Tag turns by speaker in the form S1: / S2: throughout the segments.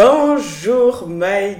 S1: Bonjour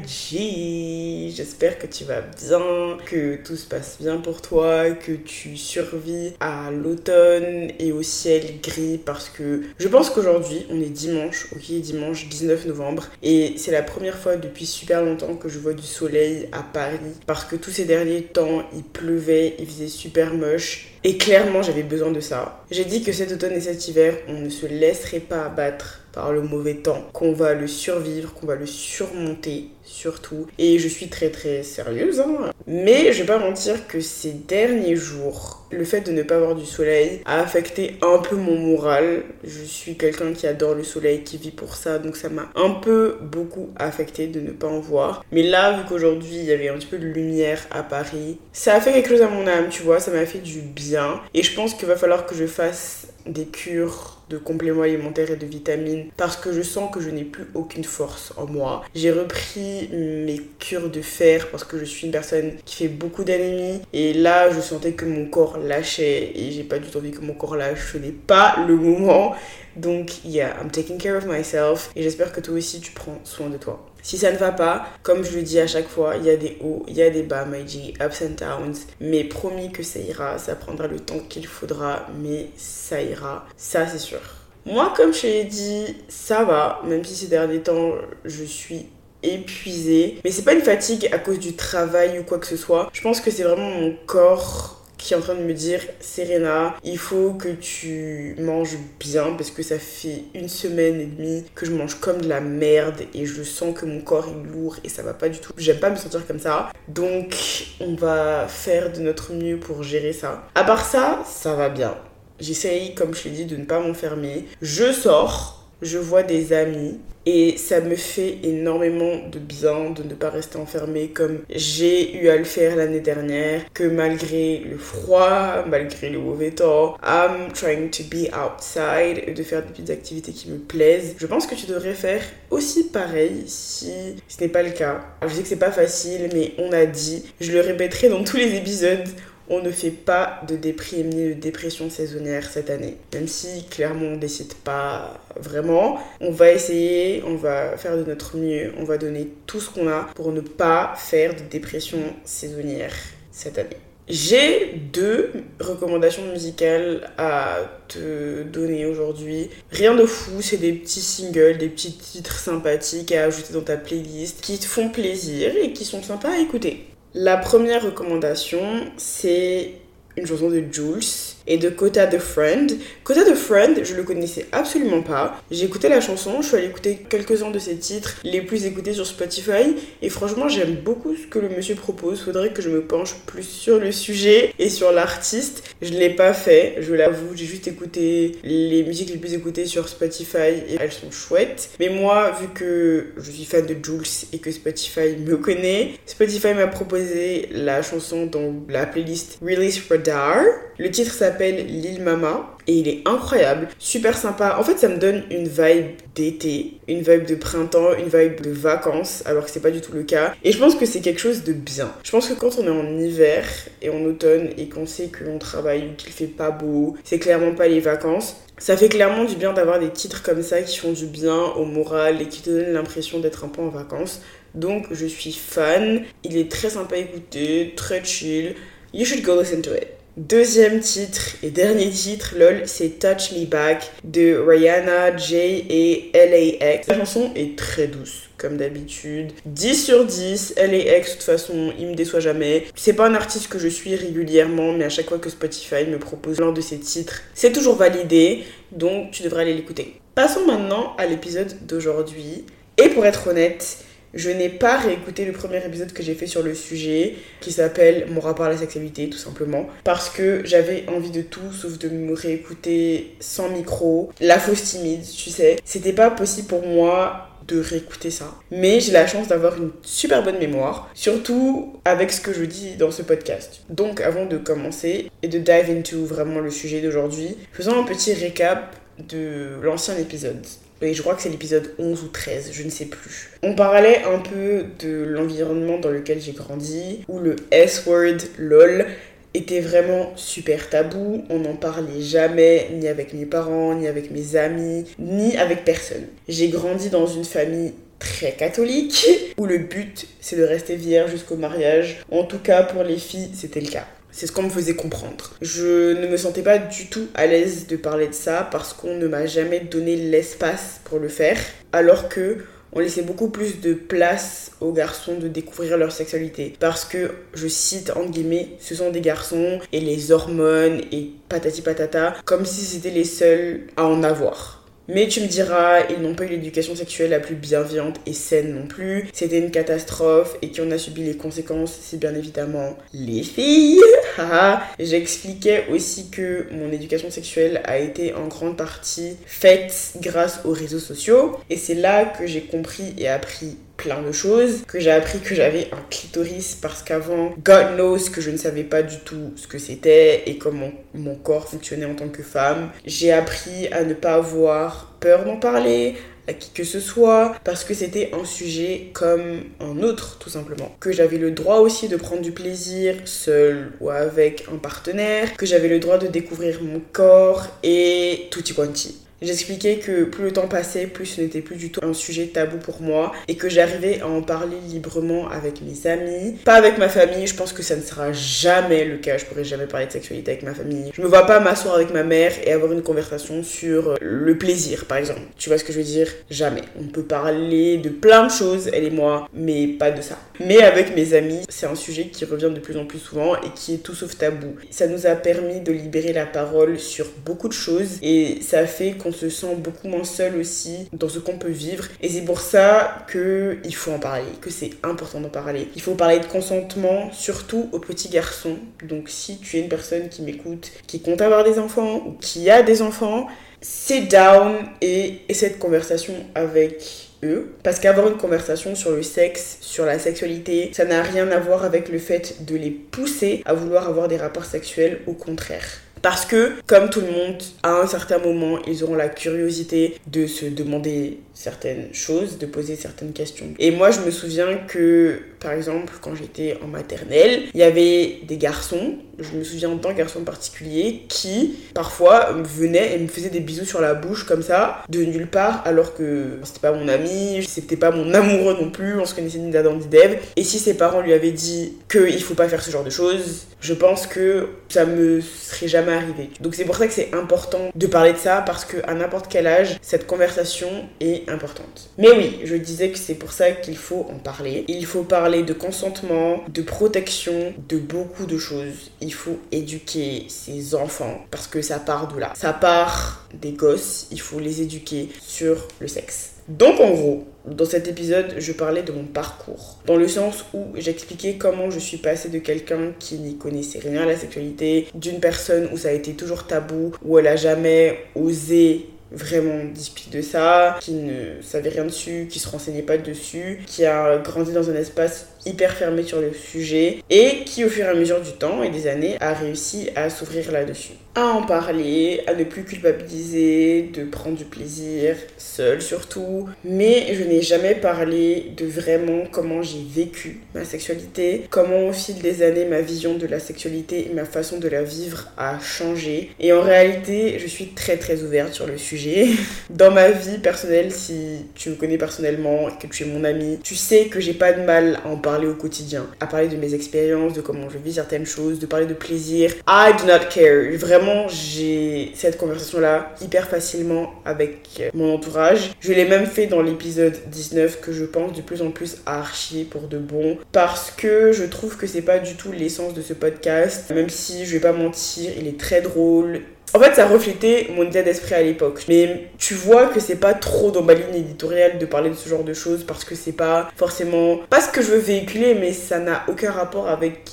S1: G, j'espère que tu vas bien, que tout se passe bien pour toi, que tu survis à l'automne et au ciel gris parce que je pense qu'aujourd'hui on est dimanche, ok dimanche 19 novembre et c'est la première fois depuis super longtemps que je vois du soleil à Paris parce que tous ces derniers temps il pleuvait, il faisait super moche et clairement j'avais besoin de ça. J'ai dit que cet automne et cet hiver on ne se laisserait pas abattre par le mauvais temps, qu'on va le survivre, qu'on va le surmonter surtout. Et je suis très très sérieuse, hein. mais je vais pas mentir que ces derniers jours, le fait de ne pas avoir du soleil a affecté un peu mon moral. Je suis quelqu'un qui adore le soleil, qui vit pour ça, donc ça m'a un peu beaucoup affecté de ne pas en voir. Mais là, vu qu'aujourd'hui il y avait un petit peu de lumière à Paris, ça a fait quelque chose à mon âme, tu vois, ça m'a fait du bien. Et je pense qu'il va falloir que je fasse des cures de compléments alimentaires et de vitamines parce que je sens que je n'ai plus aucune force en moi. J'ai repris mes cures de fer parce que je suis une personne qui fait beaucoup d'anémie et là je sentais que mon corps lâchait et j'ai pas du tout envie que mon corps lâche. Ce n'est pas le moment. Donc, yeah, I'm taking care of myself et j'espère que toi aussi tu prends soin de toi. Si ça ne va pas, comme je le dis à chaque fois, il y a des hauts, il y a des bas, my G, ups and downs. Mais promis que ça ira, ça prendra le temps qu'il faudra, mais ça ira, ça c'est sûr. Moi, comme je l'ai dit, ça va, même si ces derniers temps, je suis épuisée. Mais c'est pas une fatigue à cause du travail ou quoi que ce soit. Je pense que c'est vraiment mon corps qui est en train de me dire Serena, il faut que tu manges bien parce que ça fait une semaine et demie que je mange comme de la merde et je sens que mon corps est lourd et ça va pas du tout. J'aime pas me sentir comme ça. Donc on va faire de notre mieux pour gérer ça. À part ça, ça va bien. J'essaye, comme je l'ai dit, de ne pas m'enfermer. Je sors, je vois des amis, et ça me fait énormément de bien de ne pas rester enfermée comme j'ai eu à le faire l'année dernière, que malgré le froid, malgré le mauvais temps, I'm trying to be outside et de faire des petites activités qui me plaisent. Je pense que tu devrais faire aussi pareil si ce n'est pas le cas. Je sais que c'est pas facile, mais on a dit, je le répéterai dans tous les épisodes, on ne fait pas de déprime ni de dépression saisonnière cette année. Même si clairement on décide pas vraiment, on va essayer, on va faire de notre mieux, on va donner tout ce qu'on a pour ne pas faire de dépression saisonnière cette année. J'ai deux recommandations musicales à te donner aujourd'hui. Rien de fou, c'est des petits singles, des petits titres sympathiques à ajouter dans ta playlist qui te font plaisir et qui sont sympas à écouter. La première recommandation, c'est une chanson de Jules et de Kota the Friend. Kota the Friend, je le connaissais absolument pas. J'ai écouté la chanson, je suis allée écouter quelques-uns de ses titres les plus écoutés sur Spotify et franchement j'aime beaucoup ce que le monsieur propose. Faudrait que je me penche plus sur le sujet et sur l'artiste. Je l'ai pas fait, je l'avoue, j'ai juste écouté les musiques les plus écoutées sur Spotify et elles sont chouettes. Mais moi, vu que je suis fan de Jules et que Spotify me connaît, Spotify m'a proposé la chanson dans la playlist Release Radar. Le titre s'appelle Lil Mama et il est incroyable, super sympa. En fait, ça me donne une vibe d'été, une vibe de printemps, une vibe de vacances, alors que c'est pas du tout le cas. Et je pense que c'est quelque chose de bien. Je pense que quand on est en hiver et en automne et qu'on sait que l'on travaille ou qu'il fait pas beau, c'est clairement pas les vacances. Ça fait clairement du bien d'avoir des titres comme ça qui font du bien au moral et qui te donnent l'impression d'être un peu en vacances. Donc je suis fan, il est très sympa à écouter, très chill. You should go listen to it. Deuxième titre et dernier titre, lol, c'est Touch Me Back de Rihanna, Jay et LAX. La chanson est très douce, comme d'habitude. 10 sur 10, LAX, de toute façon, il me déçoit jamais. C'est pas un artiste que je suis régulièrement, mais à chaque fois que Spotify me propose l'un de ses titres, c'est toujours validé, donc tu devrais aller l'écouter. Passons maintenant à l'épisode d'aujourd'hui. Et pour être honnête, je n'ai pas réécouté le premier épisode que j'ai fait sur le sujet, qui s'appelle Mon rapport à la sexualité, tout simplement, parce que j'avais envie de tout sauf de me réécouter sans micro, la fausse timide, tu sais. C'était pas possible pour moi de réécouter ça. Mais j'ai la chance d'avoir une super bonne mémoire, surtout avec ce que je dis dans ce podcast. Donc avant de commencer et de dive into vraiment le sujet d'aujourd'hui, faisons un petit récap de l'ancien épisode. Et je crois que c'est l'épisode 11 ou 13, je ne sais plus. On parlait un peu de l'environnement dans lequel j'ai grandi, où le S-word, lol, était vraiment super tabou. On n'en parlait jamais, ni avec mes parents, ni avec mes amis, ni avec personne. J'ai grandi dans une famille très catholique, où le but c'est de rester vierge jusqu'au mariage. En tout cas, pour les filles, c'était le cas. C'est ce qu'on me faisait comprendre. Je ne me sentais pas du tout à l'aise de parler de ça parce qu'on ne m'a jamais donné l'espace pour le faire, alors que on laissait beaucoup plus de place aux garçons de découvrir leur sexualité. Parce que, je cite entre guillemets, ce sont des garçons et les hormones et patati patata, comme si c'était les seuls à en avoir. Mais tu me diras, ils n'ont pas eu l'éducation sexuelle la plus bienveillante et saine non plus. C'était une catastrophe et qui en a subi les conséquences, c'est bien évidemment les filles. J'expliquais aussi que mon éducation sexuelle a été en grande partie faite grâce aux réseaux sociaux. Et c'est là que j'ai compris et appris plein de choses, que j'ai appris que j'avais un clitoris parce qu'avant, God knows que je ne savais pas du tout ce que c'était et comment mon corps fonctionnait en tant que femme. J'ai appris à ne pas avoir peur d'en parler, à qui que ce soit, parce que c'était un sujet comme un autre, tout simplement. Que j'avais le droit aussi de prendre du plaisir seul ou avec un partenaire, que j'avais le droit de découvrir mon corps et tutti quanti. J'expliquais que plus le temps passait, plus ce n'était plus du tout un sujet tabou pour moi et que j'arrivais à en parler librement avec mes amis. Pas avec ma famille, je pense que ça ne sera jamais le cas. Je pourrais jamais parler de sexualité avec ma famille. Je me vois pas m'asseoir avec ma mère et avoir une conversation sur le plaisir, par exemple. Tu vois ce que je veux dire? Jamais. On peut parler de plein de choses, elle et moi, mais pas de ça. Mais avec mes amis, c'est un sujet qui revient de plus en plus souvent et qui est tout sauf tabou. Ça nous a permis de libérer la parole sur beaucoup de choses et ça fait qu'on on se sent beaucoup moins seul aussi dans ce qu'on peut vivre. Et c'est pour ça qu'il faut en parler, que c'est important d'en parler. Il faut parler de consentement, surtout aux petits garçons. Donc si tu es une personne qui m'écoute, qui compte avoir des enfants ou qui a des enfants, sit down et essaie de conversation avec eux. Parce qu'avoir une conversation sur le sexe, sur la sexualité, ça n'a rien à voir avec le fait de les pousser à vouloir avoir des rapports sexuels, au contraire. Parce que, comme tout le monde, à un certain moment, ils auront la curiosité de se demander certaines choses, de poser certaines questions. Et moi, je me souviens que, par exemple, quand j'étais en maternelle, il y avait des garçons, je me souviens d'un garçon en particulier, qui, parfois, venait et me faisait des bisous sur la bouche, comme ça, de nulle part, alors que c'était pas mon ami, c'était pas mon amoureux non plus, on se connaissait ni d'Adam ni d'Eve. Et si ses parents lui avaient dit qu'il faut pas faire ce genre de choses, je pense que ça me serait jamais arrivé. Donc c'est pour ça que c'est important de parler de ça parce que à n'importe quel âge, cette conversation est importante. Mais oui, je disais que c'est pour ça qu'il faut en parler. Il faut parler de consentement, de protection, de beaucoup de choses. Il faut éduquer ses enfants parce que ça part de là. Ça part des gosses, il faut les éduquer sur le sexe. Donc en gros, dans cet épisode, je parlais de mon parcours. Dans le sens où j'expliquais comment je suis passée de quelqu'un qui n'y connaissait rien à la sexualité, d'une personne où ça a été toujours tabou, où elle a jamais osé vraiment discuter de ça, qui ne savait rien dessus, qui se renseignait pas dessus, qui a grandi dans un espace hyper fermé sur le sujet et qui au fur et à mesure du temps et des années a réussi à s'ouvrir là-dessus. À en parler, à ne plus culpabiliser, de prendre du plaisir, seul surtout. Mais je n'ai jamais parlé de vraiment comment j'ai vécu ma sexualité, comment au fil des années ma vision de la sexualité et ma façon de la vivre a changé. Et en réalité, je suis très très ouverte sur le sujet. Dans ma vie personnelle, si tu me connais personnellement et que tu es mon ami, tu sais que j'ai pas de mal à en parler au quotidien, à parler de mes expériences, de comment je vis certaines choses, de parler de plaisir. I do not care. Vraiment, j'ai cette conversation-là hyper facilement avec mon entourage. Je l'ai même fait dans l'épisode 19 que je pense de plus en plus à archiver pour de bon parce que je trouve que c'est pas du tout l'essence de ce podcast. Même si je vais pas mentir, il est très drôle, en fait, ça reflétait mon état d'esprit à l'époque. Mais tu vois que c'est pas trop dans ma ligne éditoriale de parler de ce genre de choses parce que c'est pas forcément pas ce que je veux véhiculer, mais ça n'a aucun rapport avec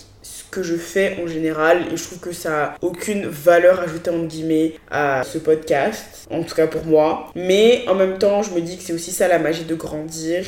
S1: que je fais en général et je trouve que ça a aucune valeur ajoutée entre guillemets à ce podcast, en tout cas pour moi. Mais en même temps, je me dis que c'est aussi ça la magie de grandir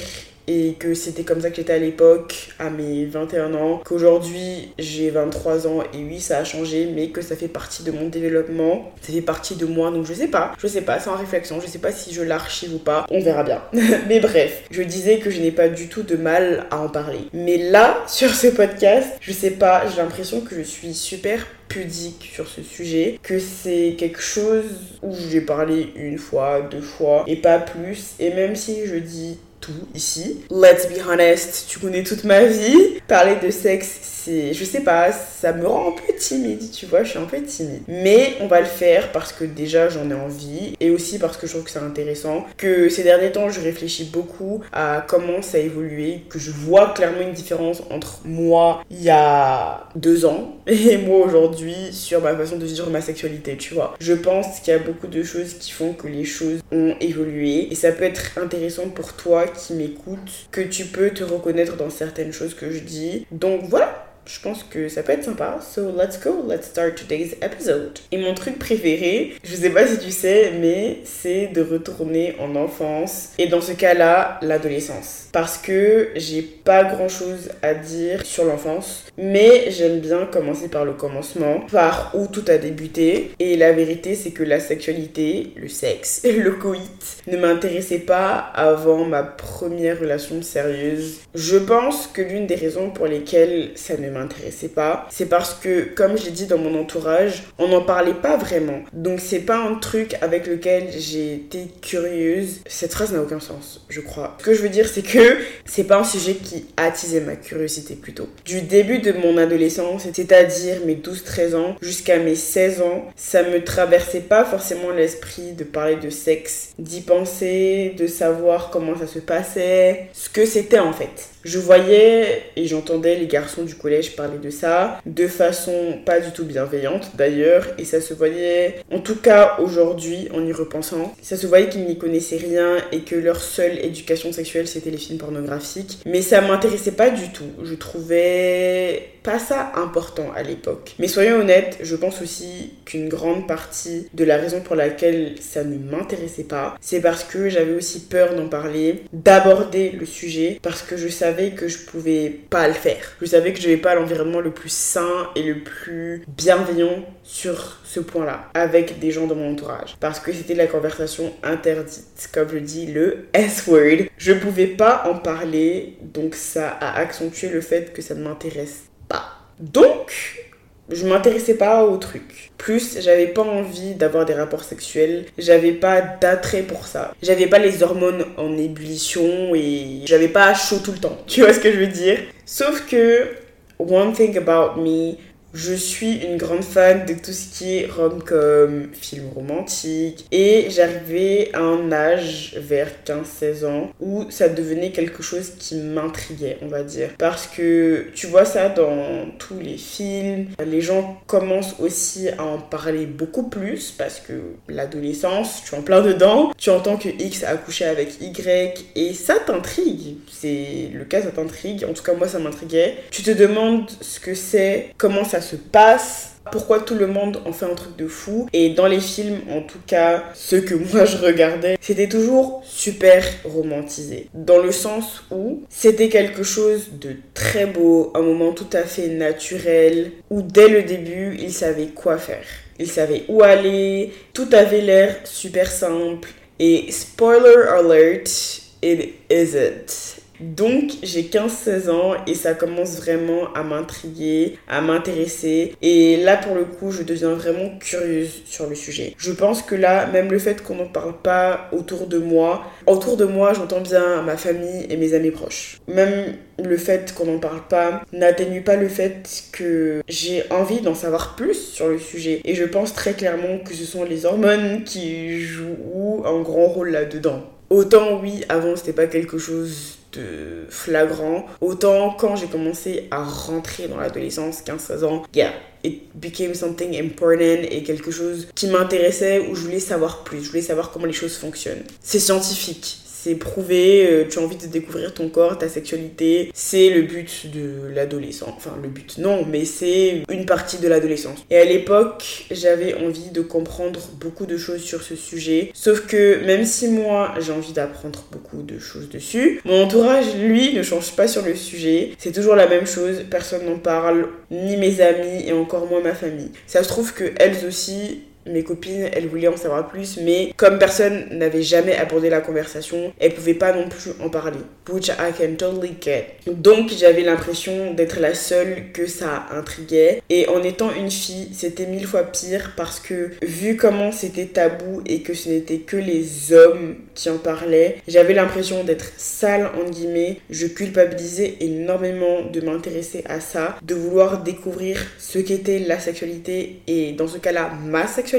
S1: et que c'était comme ça que j'étais à l'époque, à mes 21 ans, qu'aujourd'hui j'ai 23 ans et oui, ça a changé, mais que ça fait partie de mon développement, ça fait partie de moi, donc je sais pas, je sais pas, c'est en réflexion, je sais pas si je l'archive ou pas, on verra bien. mais bref, je disais que je n'ai pas du tout de mal à en parler. Mais là, sur ce podcast, je sais pas, j'ai l'impression que je suis super pudique sur ce sujet, que c'est quelque chose où j'ai parlé une fois, deux fois et pas plus. Et même si je dis tout ici, let's be honest, tu connais toute ma vie, parler de sexe je sais pas, ça me rend un peu timide, tu vois, je suis un peu timide. Mais on va le faire parce que déjà j'en ai envie et aussi parce que je trouve que c'est intéressant. Que ces derniers temps, je réfléchis beaucoup à comment ça a évolué, que je vois clairement une différence entre moi il y a deux ans et moi aujourd'hui sur ma façon de vivre ma sexualité, tu vois. Je pense qu'il y a beaucoup de choses qui font que les choses ont évolué et ça peut être intéressant pour toi qui m'écoutes, que tu peux te reconnaître dans certaines choses que je dis. Donc voilà, je pense que ça peut être sympa. So let's go, let's start today's episode. Et mon truc préféré, je sais pas si tu sais, mais c'est de retourner en enfance. Et dans ce cas-là, l'adolescence. Parce que j'ai pas grand chose à dire sur l'enfance, mais j'aime bien commencer par le commencement, par où tout a débuté. Et la vérité, c'est que la sexualité, le sexe, le coït, ne m'intéressait pas avant ma première relation sérieuse. Je pense que l'une des raisons pour lesquelles ça ne m'intéressait pas, c'est parce que, comme je l'ai dit dans mon entourage, on n'en parlait pas vraiment. Donc c'est pas un truc avec lequel j'ai été curieuse. Cette phrase n'a aucun sens, je crois. Ce que je veux dire, c'est que c'est pas un sujet qui attisait ma curiosité plutôt. Du début de mon adolescence, c'est-à-dire mes 12-13 ans, jusqu'à mes 16 ans, ça me traversait pas forcément l'esprit de parler de sexe, d'y penser, de savoir comment ça se passait, ce que c'était en fait. Je voyais et j'entendais les garçons du collège parler de ça de façon pas du tout bienveillante d'ailleurs et ça se voyait en tout cas aujourd'hui en y repensant ça se voyait qu'ils n'y connaissaient rien et que leur seule éducation sexuelle c'était les films pornographiques. Mais ça m'intéressait pas du tout. Je trouvais pas ça important à l'époque. Mais soyons honnêtes je pense aussi qu'une grande partie de la raison pour laquelle ça ne m'intéressait pas c'est parce que j'avais aussi peur d'en parler d'aborder le sujet parce que je savais que je pouvais pas le faire. Je savais que je n'avais pas l'environnement le plus sain et le plus bienveillant sur ce point-là avec des gens de mon entourage. Parce que c'était la conversation interdite comme je dis le S-word. Je pouvais pas en parler donc ça a accentué le fait que ça ne m'intéresse donc je m'intéressais pas au truc. Plus, j'avais pas envie d'avoir des rapports sexuels, j'avais pas d'attrait pour ça. J'avais pas les hormones en ébullition et j'avais pas chaud tout le temps. Tu vois ce que je veux dire? Sauf que one thing about me, je suis une grande fan de tout ce qui est rom-com, film romantique. Et j'arrivais à un âge, vers 15-16 ans, où ça devenait quelque chose qui m'intriguait, on va dire. Parce que tu vois ça dans tous les films. Les gens commencent aussi à en parler beaucoup plus parce que l'adolescence, tu es en plein dedans. Tu entends que X a accouché avec Y et ça t'intrigue. C'est le cas, ça t'intrigue. En tout cas, moi, ça m'intriguait. Tu te demandes ce que c'est, comment ça se passe pourquoi tout le monde en fait un truc de fou. Et dans les films, en tout cas, ceux que moi je regardais, c'était toujours super romantisé. Dans le sens où c'était quelque chose de très beau, un moment tout à fait naturel, où dès le début, ils savaient quoi faire. Ils savaient où aller, tout avait l'air super simple. Et spoiler alert, it isn't. Donc j'ai 15-16 ans et ça commence vraiment à m'intriguer, à m'intéresser. Et là pour le coup je deviens vraiment curieuse sur le sujet. Je pense que là, même le fait qu'on n'en parle pas autour de moi, autour de moi j'entends bien ma famille et mes amis proches. Même le fait qu'on n'en parle pas n'atténue pas le fait que j'ai envie d'en savoir plus sur le sujet. Et je pense très clairement que ce sont les hormones qui jouent un grand rôle là-dedans. Autant oui, avant c'était pas quelque chose flagrant. Autant quand j'ai commencé à rentrer dans l'adolescence, 15-16 ans, yeah, it became something important et quelque chose qui m'intéressait où je voulais savoir plus, je voulais savoir comment les choses fonctionnent. C'est scientifique, c'est prouvé, euh, tu as envie de découvrir ton corps, ta sexualité, c'est le but de l'adolescent. Enfin, le but, non, mais c'est une partie de l'adolescence. Et à l'époque, j'avais envie de comprendre beaucoup de choses sur ce sujet. Sauf que même si moi, j'ai envie d'apprendre beaucoup de choses dessus, mon entourage, lui, ne change pas sur le sujet. C'est toujours la même chose, personne n'en parle, ni mes amis et encore moins ma famille. Ça se trouve que elles aussi, mes copines, elles voulaient en savoir plus, mais comme personne n'avait jamais abordé la conversation, elles pouvaient pas non plus en parler. Which I can totally get. Donc j'avais l'impression d'être la seule que ça intriguait. Et en étant une fille, c'était mille fois pire parce que vu comment c'était tabou et que ce n'était que les hommes qui en parlaient, j'avais l'impression d'être sale en guillemets. Je culpabilisais énormément de m'intéresser à ça, de vouloir découvrir ce qu'était la sexualité et dans ce cas-là ma sexualité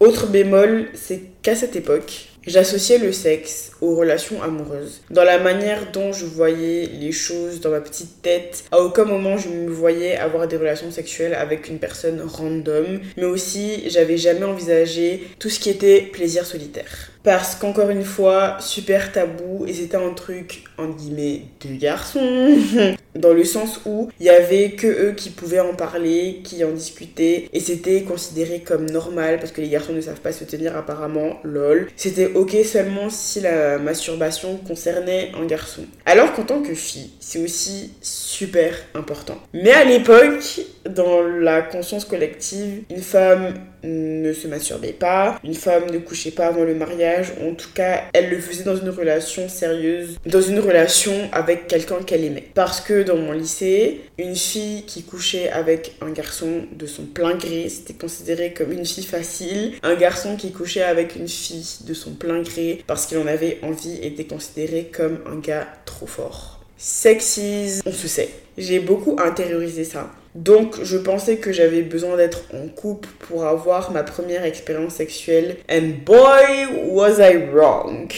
S1: autre bémol, c'est qu'à cette époque, J'associais le sexe aux relations amoureuses. Dans la manière dont je voyais les choses dans ma petite tête, à aucun moment je me voyais avoir des relations sexuelles avec une personne random, mais aussi j'avais jamais envisagé tout ce qui était plaisir solitaire. Parce qu'encore une fois, super tabou et c'était un truc, en guillemets, de garçons. Dans le sens où il y avait que eux qui pouvaient en parler, qui en discutaient et c'était considéré comme normal parce que les garçons ne savent pas se tenir apparemment, lol. C'était ok seulement si la masturbation concernait un garçon. Alors qu'en tant que fille, c'est aussi super important. Mais à l'époque, dans la conscience collective, une femme ne se masturbait pas, une femme ne couchait pas avant le mariage, en tout cas, elle le faisait dans une relation sérieuse, dans une relation avec quelqu'un qu'elle aimait. Parce que dans mon lycée, une fille qui couchait avec un garçon de son plein gré, c'était considéré comme une fille facile. Un garçon qui couchait avec une fille de son plein gré parce qu'il en avait envie était considéré comme un gars trop fort. Sexisme, on se sait. J'ai beaucoup intériorisé ça. Donc, je pensais que j'avais besoin d'être en couple pour avoir ma première expérience sexuelle. And boy, was I wrong.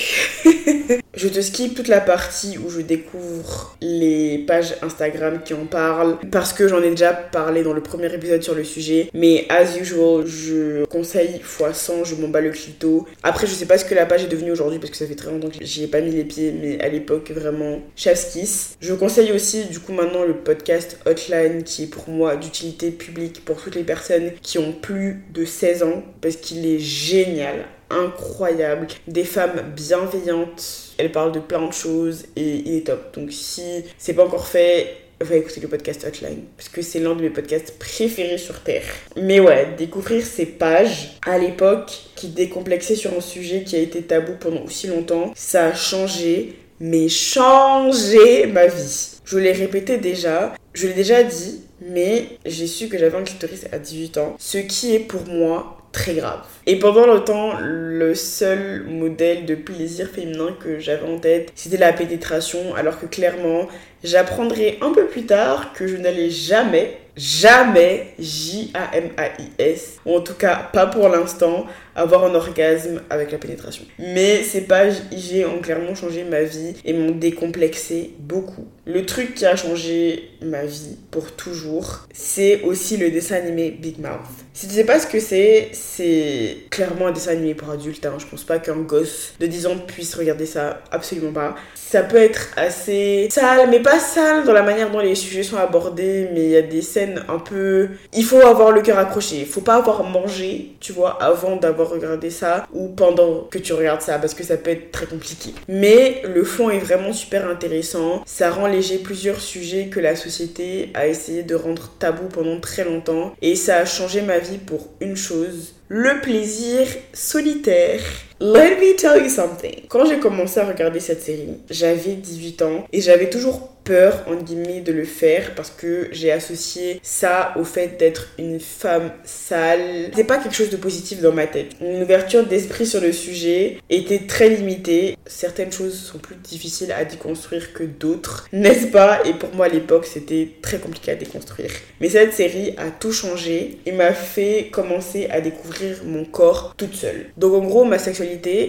S1: je te skip toute la partie où je découvre les pages Instagram qui en parlent parce que j'en ai déjà parlé dans le premier épisode sur le sujet. Mais as usual, je conseille x 100, je m'en bats le clito. Après, je sais pas ce que la page est devenue aujourd'hui parce que ça fait très longtemps que j'y ai pas mis les pieds, mais à l'époque, vraiment, kiss. Je conseille aussi, du coup, maintenant le podcast Hotline qui est pour moi d'utilité publique pour toutes les personnes qui ont plus de 16 ans parce qu'il est génial, incroyable, des femmes bienveillantes. Elle parle de plein de choses et il est top. Donc si c'est pas encore fait, va écouter le podcast Hotline parce que c'est l'un de mes podcasts préférés sur Terre. Mais ouais, découvrir ces pages à l'époque qui décomplexaient sur un sujet qui a été tabou pendant aussi longtemps, ça a changé, mais changé ma vie. Je l'ai répété déjà, je l'ai déjà dit, mais j'ai su que j'avais un clitoris à 18 ans, ce qui est pour moi très grave. Et pendant longtemps, le seul modèle de plaisir féminin que j'avais en tête, c'était la pénétration, alors que clairement, j'apprendrai un peu plus tard que je n'allais jamais, jamais, J-A-M-A-I-S, ou en tout cas pas pour l'instant, avoir un orgasme avec la pénétration. Mais ces pages IG ont clairement changé ma vie et m'ont décomplexé beaucoup. Le truc qui a changé ma vie pour toujours, c'est aussi le dessin animé Big Mouth. Si tu sais pas ce que c'est, c'est clairement un dessin animé pour adultes. Hein. Je pense pas qu'un gosse de 10 ans puisse regarder ça, absolument pas. Ça peut être assez sale, mais pas sale dans la manière dont les sujets sont abordés, mais il y a des scènes un peu... Il faut avoir le cœur accroché, il faut pas avoir mangé, tu vois, avant d'avoir regarder ça ou pendant que tu regardes ça parce que ça peut être très compliqué. Mais le fond est vraiment super intéressant. Ça rend léger plusieurs sujets que la société a essayé de rendre tabou pendant très longtemps et ça a changé ma vie pour une chose, le plaisir solitaire. Let me tell you something. Quand j'ai commencé à regarder cette série, j'avais 18 ans et j'avais toujours peur, en guillemets, de le faire parce que j'ai associé ça au fait d'être une femme sale. C'est pas quelque chose de positif dans ma tête. Une ouverture d'esprit sur le sujet était très limitée. Certaines choses sont plus difficiles à déconstruire que d'autres, n'est-ce pas? Et pour moi, à l'époque, c'était très compliqué à déconstruire. Mais cette série a tout changé et m'a fait commencer à découvrir mon corps toute seule. Donc en gros, ma sexualité,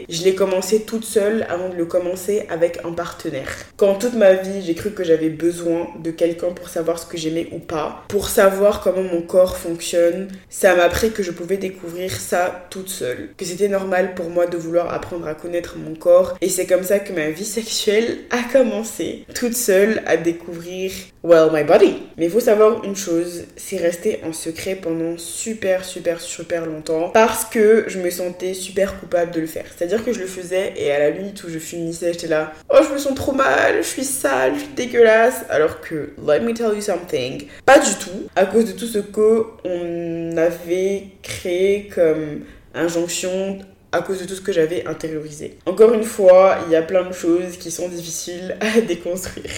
S1: je l'ai commencé toute seule avant de le commencer avec un partenaire. Quand toute ma vie, j'ai cru que j'avais besoin de quelqu'un pour savoir ce que j'aimais ou pas, pour savoir comment mon corps fonctionne. Ça m'a appris que je pouvais découvrir ça toute seule, que c'était normal pour moi de vouloir apprendre à connaître mon corps. Et c'est comme ça que ma vie sexuelle a commencé, toute seule à découvrir, well, my body. Mais il faut savoir une chose, c'est resté en secret pendant super, super, super longtemps parce que je me sentais super coupable de le C'est-à-dire que je le faisais et à la minute où je finissais, j'étais là, oh, je me sens trop mal, je suis sale, je suis dégueulasse. Alors que, let me tell you something, pas du tout, à cause de tout ce qu'on avait créé comme injonction à cause de tout ce que j'avais intériorisé. Encore une fois, il y a plein de choses qui sont difficiles à déconstruire.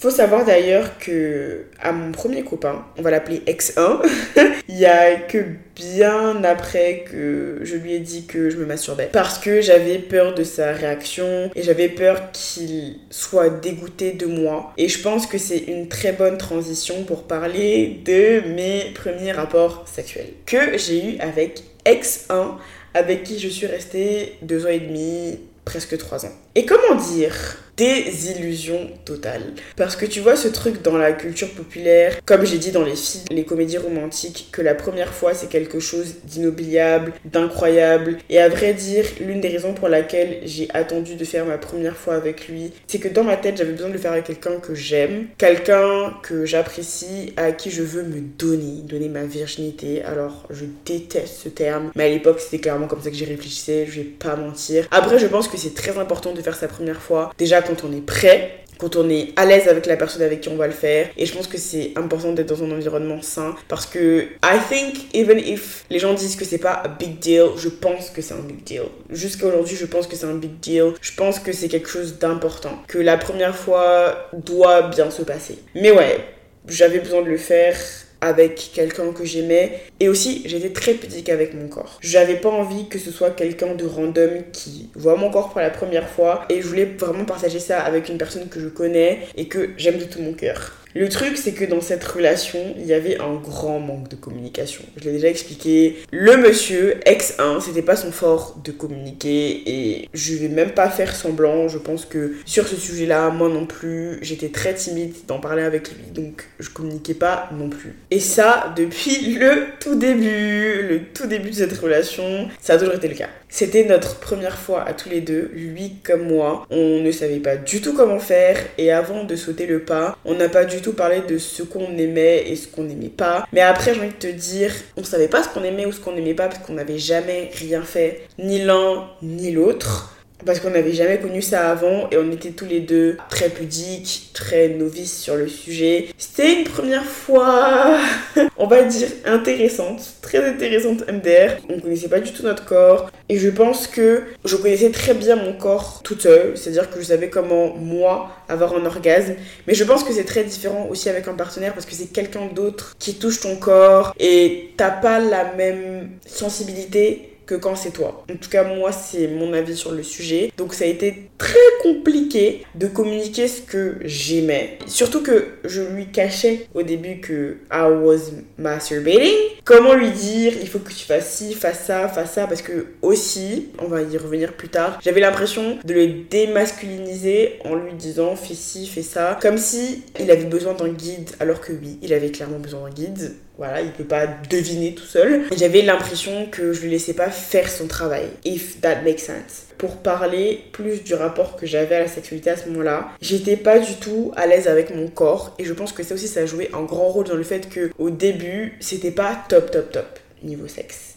S1: Faut savoir d'ailleurs que à mon premier copain, on va l'appeler X1, il y a que bien après que je lui ai dit que je me masturbais parce que j'avais peur de sa réaction et j'avais peur qu'il soit dégoûté de moi et je pense que c'est une très bonne transition pour parler de mes premiers rapports sexuels que j'ai eu avec X1 avec qui je suis restée deux ans et demi presque trois ans. Et comment dire désillusion totale? Parce que tu vois ce truc dans la culture populaire, comme j'ai dit dans les films, les comédies romantiques, que la première fois c'est quelque chose d'inoubliable, d'incroyable. Et à vrai dire, l'une des raisons pour laquelle j'ai attendu de faire ma première fois avec lui, c'est que dans ma tête j'avais besoin de le faire avec quelqu'un que j'aime, quelqu'un que j'apprécie, à qui je veux me donner, donner ma virginité. Alors je déteste ce terme, mais à l'époque c'était clairement comme ça que j'y réfléchissais, je vais pas mentir. Après je pense que c'est très important de faire sa première fois. Déjà quand on est prêt, quand on est à l'aise avec la personne avec qui on va le faire. Et je pense que c'est important d'être dans un environnement sain parce que I think even if les gens disent que c'est pas un big deal, je pense que c'est un big deal. Jusqu'à aujourd'hui, je pense que c'est un big deal. Je pense que c'est quelque chose d'important. Que la première fois doit bien se passer. Mais ouais, j'avais besoin de le faire avec quelqu'un que j'aimais. Et aussi, j'étais très pudique avec mon corps. J'avais pas envie que ce soit quelqu'un de random qui voit mon corps pour la première fois. Et je voulais vraiment partager ça avec une personne que je connais et que j'aime de tout mon cœur. Le truc, c'est que dans cette relation, il y avait un grand manque de communication. Je l'ai déjà expliqué. Le monsieur, ex-1, c'était pas son fort de communiquer et je vais même pas faire semblant. Je pense que sur ce sujet-là, moi non plus, j'étais très timide d'en parler avec lui. Donc, je communiquais pas non plus. Et ça, depuis le tout début, le tout début de cette relation, ça a toujours été le cas. C'était notre première fois à tous les deux, lui comme moi. On ne savait pas du tout comment faire et avant de sauter le pas, on n'a pas du tout de ce qu'on aimait et ce qu'on n'aimait pas. Mais après, j'ai envie de te dire, on savait pas ce qu'on aimait ou ce qu'on n'aimait pas parce qu'on n'avait jamais rien fait, ni l'un ni l'autre parce qu'on n'avait jamais connu ça avant et on était tous les deux très pudiques, très novices sur le sujet. C'était une première fois, on va dire, intéressante, très intéressante MDR. On connaissait pas du tout notre corps et je pense que je connaissais très bien mon corps toute seule, c'est-à-dire que je savais comment moi avoir un orgasme. Mais je pense que c'est très différent aussi avec un partenaire parce que c'est quelqu'un d'autre qui touche ton corps et t'as pas la même sensibilité que quand c'est toi. En tout cas, moi, c'est mon avis sur le sujet. Donc, ça a été très compliqué de communiquer ce que j'aimais. Surtout que je lui cachais au début que I was masturbating. Comment lui dire, il faut que tu fasses ci, fasses ça, fasses ça, parce que aussi, on va y revenir plus tard, j'avais l'impression de le démasculiniser en lui disant fais ci, fais ça, comme si il avait besoin d'un guide, alors que oui, il avait clairement besoin d'un guide voilà, il peut pas deviner tout seul. J'avais l'impression que je lui laissais pas faire son travail, if that makes sense. Pour parler plus du rapport que j'avais à la sexualité à ce moment-là, j'étais pas du tout à l'aise avec mon corps et je pense que ça aussi ça a joué un grand rôle dans le fait que au début, c'était pas top top top niveau sexe.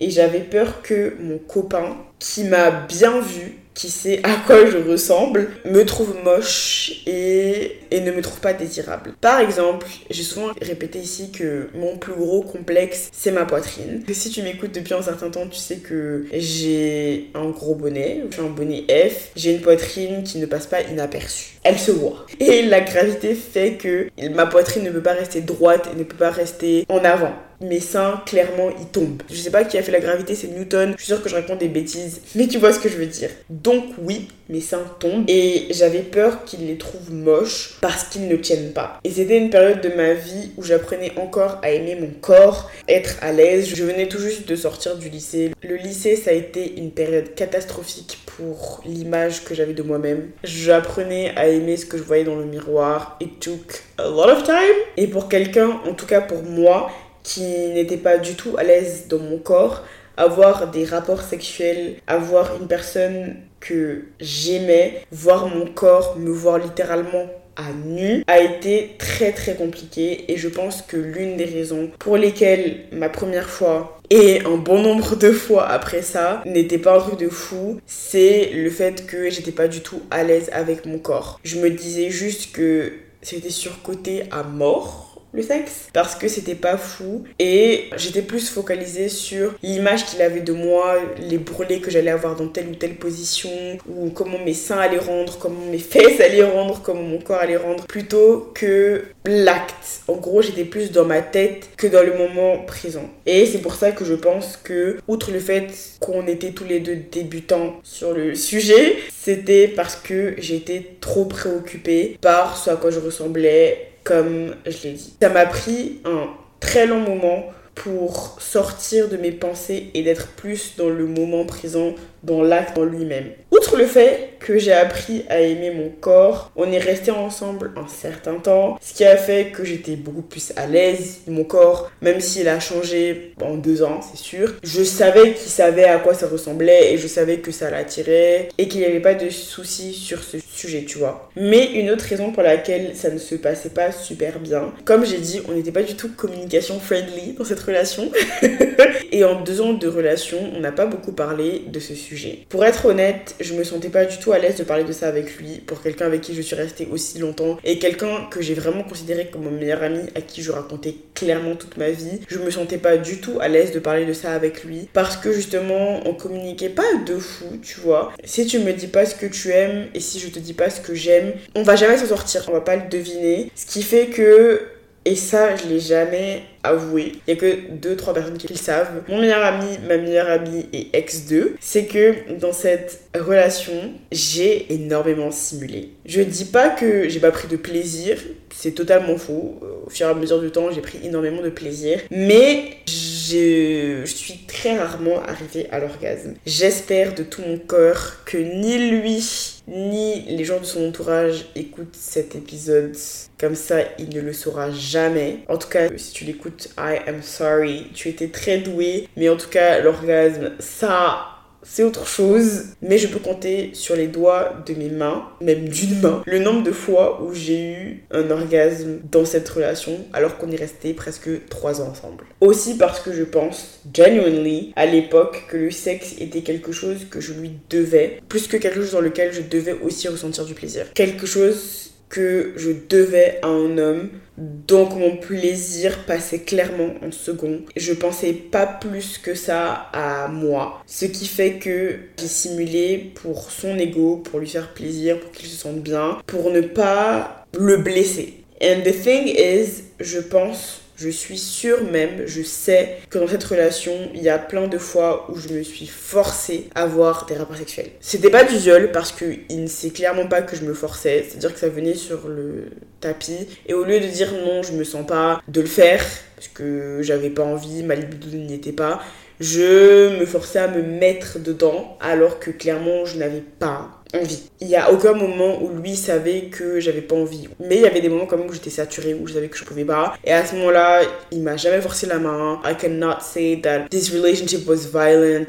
S1: Et j'avais peur que mon copain, qui m'a bien vu, qui sait à quoi je ressemble me trouve moche et, et ne me trouve pas désirable. Par exemple, j'ai souvent répété ici que mon plus gros complexe, c'est ma poitrine. si tu m'écoutes depuis un certain temps, tu sais que j'ai un gros bonnet, j'ai un bonnet F, j'ai une poitrine qui ne passe pas inaperçue. Elle se voit. Et la gravité fait que ma poitrine ne peut pas rester droite et ne peut pas rester en avant. Mes seins, clairement, ils tombent. Je sais pas qui a fait la gravité, c'est Newton. Je suis sûre que je raconte des bêtises, mais tu vois ce que je veux dire. Donc oui, mes seins tombent et j'avais peur qu'ils les trouvent moches parce qu'ils ne tiennent pas. Et c'était une période de ma vie où j'apprenais encore à aimer mon corps, être à l'aise. Je venais tout juste de sortir du lycée. Le lycée, ça a été une période catastrophique pour l'image que j'avais de moi-même. J'apprenais à aimer ce que je voyais dans le miroir. It took a lot of time. Et pour quelqu'un, en tout cas pour moi, qui n'était pas du tout à l'aise dans mon corps, avoir des rapports sexuels, avoir une personne que j'aimais, voir mon corps, me voir littéralement à nu a été très très compliqué et je pense que l'une des raisons pour lesquelles ma première fois et un bon nombre de fois après ça n'était pas un truc de fou, c'est le fait que j'étais pas du tout à l'aise avec mon corps. Je me disais juste que c'était surcoté à mort le sexe parce que c'était pas fou et j'étais plus focalisée sur l'image qu'il avait de moi, les bourrelets que j'allais avoir dans telle ou telle position ou comment mes seins allaient rendre, comment mes fesses allaient rendre, comment mon corps allait rendre plutôt que l'acte. En gros, j'étais plus dans ma tête que dans le moment présent. Et c'est pour ça que je pense que outre le fait qu'on était tous les deux débutants sur le sujet, c'était parce que j'étais trop préoccupée par ce à quoi je ressemblais comme je l'ai dit. Ça m'a pris un très long moment pour sortir de mes pensées et d'être plus dans le moment présent, dans l'acte en lui-même. Outre le fait que j'ai appris à aimer mon corps, on est resté ensemble un certain temps, ce qui a fait que j'étais beaucoup plus à l'aise. Mon corps, même s'il a changé en deux ans, c'est sûr, je savais qu'il savait à quoi ça ressemblait et je savais que ça l'attirait et qu'il n'y avait pas de soucis sur ce sujet, tu vois. Mais une autre raison pour laquelle ça ne se passait pas super bien, comme j'ai dit, on n'était pas du tout communication friendly dans cette relation. et en deux ans de relation, on n'a pas beaucoup parlé de ce sujet. Pour être honnête, je me sentais pas du tout à l'aise de parler de ça avec lui, pour quelqu'un avec qui je suis restée aussi longtemps, et quelqu'un que j'ai vraiment considéré comme mon meilleur ami, à qui je racontais clairement toute ma vie. Je me sentais pas du tout à l'aise de parler de ça avec lui, parce que justement, on communiquait pas de fou, tu vois. Si tu me dis pas ce que tu aimes, et si je te dis pas ce que j'aime, on va jamais s'en sortir, on va pas le deviner. Ce qui fait que et ça, je l'ai jamais avoué. Il y a que deux, trois personnes qui le savent. Mon meilleur ami, ma meilleure amie et ex-2, c'est que dans cette relation, j'ai énormément simulé. Je dis pas que j'ai pas pris de plaisir, c'est totalement faux. Au fur et à mesure du temps, j'ai pris énormément de plaisir. Mais je, suis très rarement arrivée à l'orgasme. J'espère de tout mon cœur que ni lui ni les gens de son entourage écoutent cet épisode. Comme ça, il ne le saura jamais. En tout cas, si tu l'écoutes, I am sorry. Tu étais très doué. Mais en tout cas, l'orgasme, ça, c'est autre chose, mais je peux compter sur les doigts de mes mains, même d'une main, le nombre de fois où j'ai eu un orgasme dans cette relation alors qu'on est resté presque trois ans ensemble. Aussi parce que je pense, genuinely, à l'époque, que le sexe était quelque chose que je lui devais, plus que quelque chose dans lequel je devais aussi ressentir du plaisir. Quelque chose que je devais à un homme. Donc mon plaisir passait clairement en second. Je pensais pas plus que ça à moi. Ce qui fait que j'ai simulé pour son ego, pour lui faire plaisir, pour qu'il se sente bien, pour ne pas le blesser. And the thing is, je pense je suis sûre même, je sais que dans cette relation, il y a plein de fois où je me suis forcée à avoir des rapports sexuels. C'était pas du viol parce qu'il ne sait clairement pas que je me forçais, c'est-à-dire que ça venait sur le tapis et au lieu de dire non, je me sens pas de le faire parce que j'avais pas envie, ma libido n'y était pas, je me forçais à me mettre dedans alors que clairement je n'avais pas envie. Il y a aucun moment où lui savait que j'avais pas envie. Mais il y avait des moments quand même où j'étais saturée, où je savais que je pouvais pas. Et à ce moment-là, il m'a jamais forcé la main. I cannot say that this relationship was violent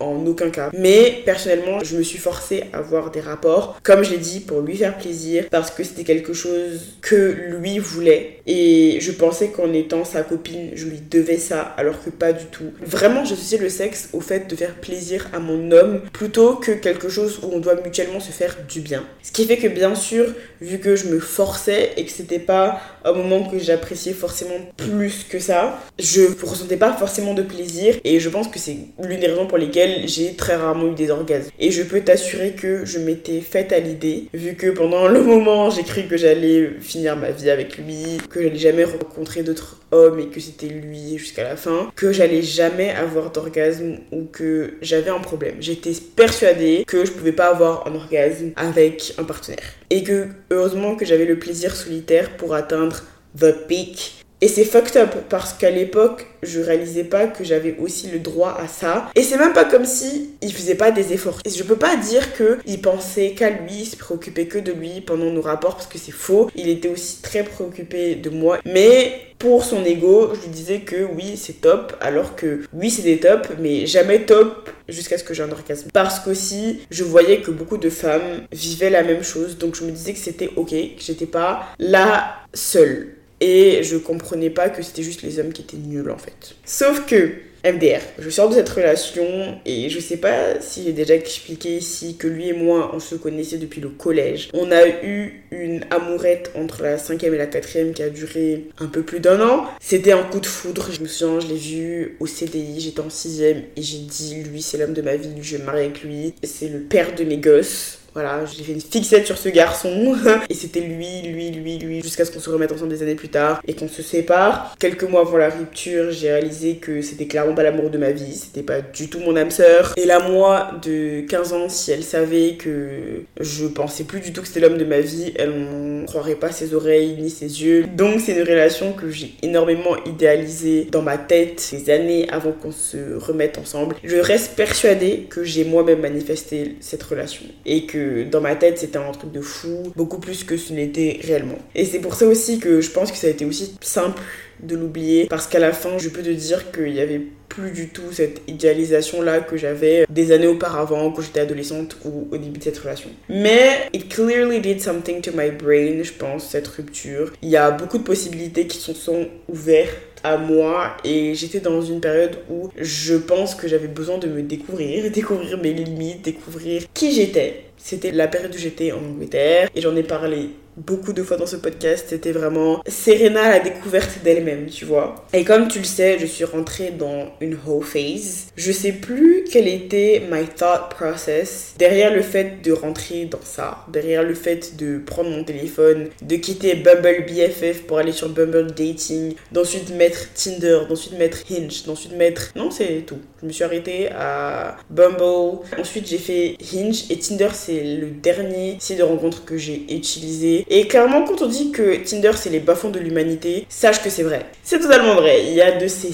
S1: en aucun cas. Mais personnellement, je me suis forcée à avoir des rapports, comme je l'ai dit, pour lui faire plaisir, parce que c'était quelque chose que lui voulait. Et je pensais qu'en étant sa copine, je lui devais ça, alors que pas du tout. Vraiment, j'associais le sexe au fait de faire plaisir à mon homme, plutôt que quelque chose où on doit se faire du bien. Ce qui fait que bien sûr, vu que je me forçais et que c'était pas un moment que j'appréciais forcément plus que ça, je ressentais pas forcément de plaisir et je pense que c'est l'une des raisons pour lesquelles j'ai très rarement eu des orgasmes. Et je peux t'assurer que je m'étais faite à l'idée, vu que pendant le moment j'ai cru que j'allais finir ma vie avec lui, que j'allais jamais rencontrer d'autres hommes et que c'était lui jusqu'à la fin, que j'allais jamais avoir d'orgasme ou que j'avais un problème. J'étais persuadée que je pouvais pas avoir orgasme avec un partenaire. Et que heureusement que j'avais le plaisir solitaire pour atteindre the peak et c'est fucked up parce qu'à l'époque, je réalisais pas que j'avais aussi le droit à ça. Et c'est même pas comme si il faisait pas des efforts. Et je peux pas dire que il pensait qu'à lui, il se préoccupait que de lui pendant nos rapports parce que c'est faux. Il était aussi très préoccupé de moi. Mais pour son ego, je lui disais que oui, c'est top, alors que oui, c'était top, mais jamais top jusqu'à ce que j'ai un orgasme. Parce qu'aussi, je voyais que beaucoup de femmes vivaient la même chose, donc je me disais que c'était ok, que j'étais pas la seule. Et je comprenais pas que c'était juste les hommes qui étaient nuls en fait. Sauf que MDR. Je sors de cette relation et je sais pas si j'ai déjà expliqué ici que lui et moi on se connaissait depuis le collège. On a eu une amourette entre la cinquième et la quatrième qui a duré un peu plus d'un an. C'était un coup de foudre. Je me souviens, je l'ai vu au CDI, j'étais en sixième et j'ai dit lui c'est l'homme de ma vie, je vais me marier avec lui. C'est le père de mes gosses. Voilà, j'ai fait une fixette sur ce garçon. Et c'était lui, lui, lui, lui, jusqu'à ce qu'on se remette ensemble des années plus tard et qu'on se sépare. Quelques mois avant la rupture, j'ai réalisé que c'était clairement pas l'amour de ma vie. C'était pas du tout mon âme sœur. Et là, moi, de 15 ans, si elle savait que je pensais plus du tout que c'était l'homme de ma vie, elle ne croirait pas ses oreilles ni ses yeux. Donc, c'est une relation que j'ai énormément idéalisée dans ma tête des années avant qu'on se remette ensemble. Je reste persuadée que j'ai moi-même manifesté cette relation et que dans ma tête c'était un truc de fou, beaucoup plus que ce n'était réellement. Et c'est pour ça aussi que je pense que ça a été aussi simple de l'oublier parce qu'à la fin je peux te dire qu'il y avait plus du tout cette idéalisation là que j'avais des années auparavant quand j'étais adolescente ou au début de cette relation. Mais it clearly did something to my brain, je pense, cette rupture. Il y a beaucoup de possibilités qui se sont ouvertes à moi et j'étais dans une période où je pense que j'avais besoin de me découvrir, découvrir mes limites, découvrir qui j'étais. C'était la période où j'étais en Angleterre et j'en ai parlé beaucoup de fois dans ce podcast, c'était vraiment Serena la découverte d'elle-même, tu vois. Et comme tu le sais, je suis rentrée dans une whole phase. Je sais plus quel était my thought process derrière le fait de rentrer dans ça, derrière le fait de prendre mon téléphone, de quitter Bumble BFF pour aller sur Bumble Dating, d'ensuite mettre Tinder, d'ensuite mettre Hinge, d'ensuite mettre... Non, c'est tout. Je me suis arrêtée à Bumble. Ensuite, j'ai fait Hinge et Tinder, c'est le dernier site de rencontre que j'ai utilisé et clairement, quand on dit que Tinder c'est les bas-fonds de l'humanité, sache que c'est vrai. C'est totalement vrai. Il y a de ces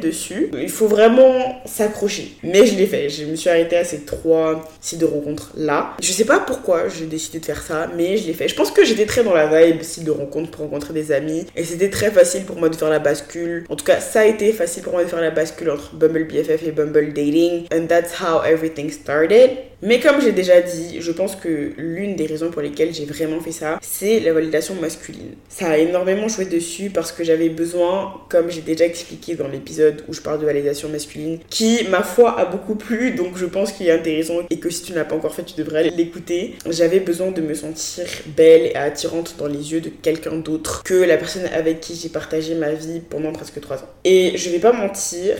S1: dessus. Il faut vraiment s'accrocher. Mais je l'ai fait. Je me suis arrêtée à ces trois sites de rencontres là. Je sais pas pourquoi j'ai décidé de faire ça, mais je l'ai fait. Je pense que j'étais très dans la vibe site de rencontre pour rencontrer des amis. Et c'était très facile pour moi de faire la bascule. En tout cas, ça a été facile pour moi de faire la bascule entre Bumble BFF et Bumble Dating. And that's how everything started. Mais comme j'ai déjà dit, je pense que l'une des raisons pour lesquelles j'ai vraiment fait ça, c'est la validation masculine. Ça a énormément joué dessus parce que j'avais besoin, comme j'ai déjà expliqué dans l'épisode où je parle de validation masculine, qui, ma foi, a beaucoup plu, donc je pense qu'il est intéressant et que si tu ne l'as pas encore fait, tu devrais l'écouter. J'avais besoin de me sentir belle et attirante dans les yeux de quelqu'un d'autre que la personne avec qui j'ai partagé ma vie pendant presque 3 ans. Et je vais pas mentir,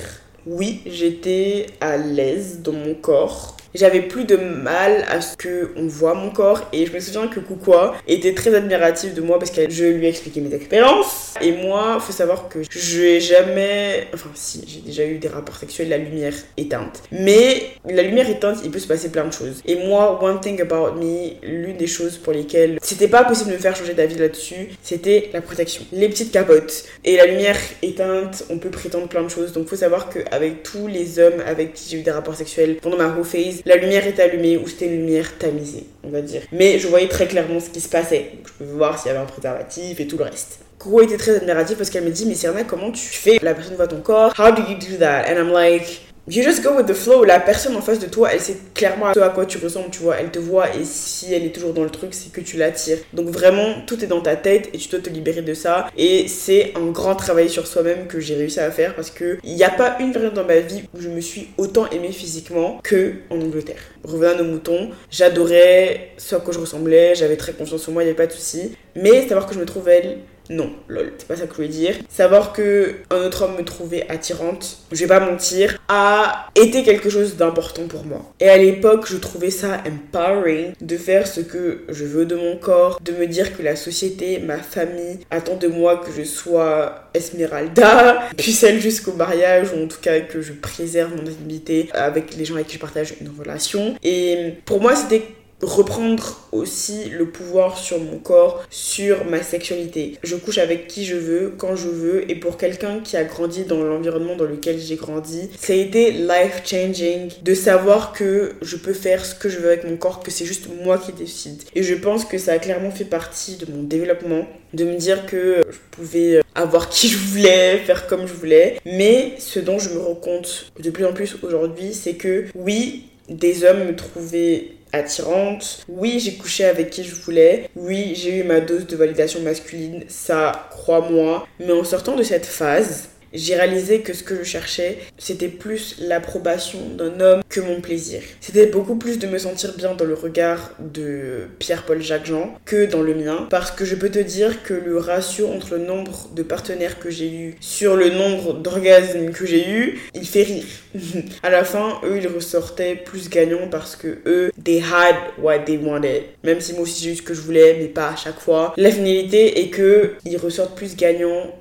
S1: oui, j'étais à l'aise dans mon corps j'avais plus de mal à ce que on voit mon corps et je me souviens que Koukoua était très admirative de moi parce que je lui ai expliqué mes expériences. Et moi faut savoir que je n'ai jamais enfin si j'ai déjà eu des rapports sexuels la lumière éteinte. Mais la lumière éteinte il peut se passer plein de choses. Et moi one thing about me l'une des choses pour lesquelles c'était pas possible de me faire changer d'avis là-dessus c'était la protection. Les petites capotes. Et la lumière éteinte on peut prétendre plein de choses. Donc faut savoir qu'avec tous les hommes avec qui j'ai eu des rapports sexuels pendant ma whole phase la lumière est allumée ou c'était une lumière tamisée, on va dire. Mais je voyais très clairement ce qui se passait. je pouvais voir s'il y avait un préservatif et tout le reste. Kuro était très admirative parce qu'elle me dit Mais Serena, comment tu fais? La personne voit ton corps. How do you do that? And I'm like you just go with the flow. La personne en face de toi, elle sait clairement à quoi tu ressembles, tu vois. Elle te voit et si elle est toujours dans le truc, c'est que tu l'attires. Donc vraiment, tout est dans ta tête et tu dois te libérer de ça. Et c'est un grand travail sur soi-même que j'ai réussi à faire parce que il n'y a pas une période dans ma vie où je me suis autant aimée physiquement que en Angleterre. Revenant à nos moutons, j'adorais ce à quoi je ressemblais, j'avais très confiance en moi, il n'y avait pas de souci. Mais savoir que je me trouve elle non, lol, c'est pas ça que je voulais dire. Savoir que un autre homme me trouvait attirante, je vais pas mentir, a été quelque chose d'important pour moi. Et à l'époque, je trouvais ça empowering de faire ce que je veux de mon corps, de me dire que la société, ma famille attend de moi que je sois Esmeralda, puis celle jusqu'au mariage, ou en tout cas que je préserve mon intimité avec les gens avec qui je partage une relation. Et pour moi, c'était reprendre aussi le pouvoir sur mon corps, sur ma sexualité. Je couche avec qui je veux, quand je veux, et pour quelqu'un qui a grandi dans l'environnement dans lequel j'ai grandi, ça a été life changing de savoir que je peux faire ce que je veux avec mon corps, que c'est juste moi qui décide. Et je pense que ça a clairement fait partie de mon développement, de me dire que je pouvais avoir qui je voulais, faire comme je voulais. Mais ce dont je me rends compte de plus en plus aujourd'hui, c'est que oui, des hommes me trouvaient attirante. Oui, j'ai couché avec qui je voulais. Oui, j'ai eu ma dose de validation masculine. Ça, crois-moi. Mais en sortant de cette phase, j'ai réalisé que ce que je cherchais, c'était plus l'approbation d'un homme que mon plaisir. C'était beaucoup plus de me sentir bien dans le regard de Pierre-Paul Jacques-Jean que dans le mien, parce que je peux te dire que le ratio entre le nombre de partenaires que j'ai eu sur le nombre d'orgasmes que j'ai eu, il fait rire. à la fin, eux, ils ressortaient plus gagnants parce que eux, they had what they wanted. Même si moi aussi j'ai eu ce que je voulais, mais pas à chaque fois. La finalité est que ils ressortent plus gagnants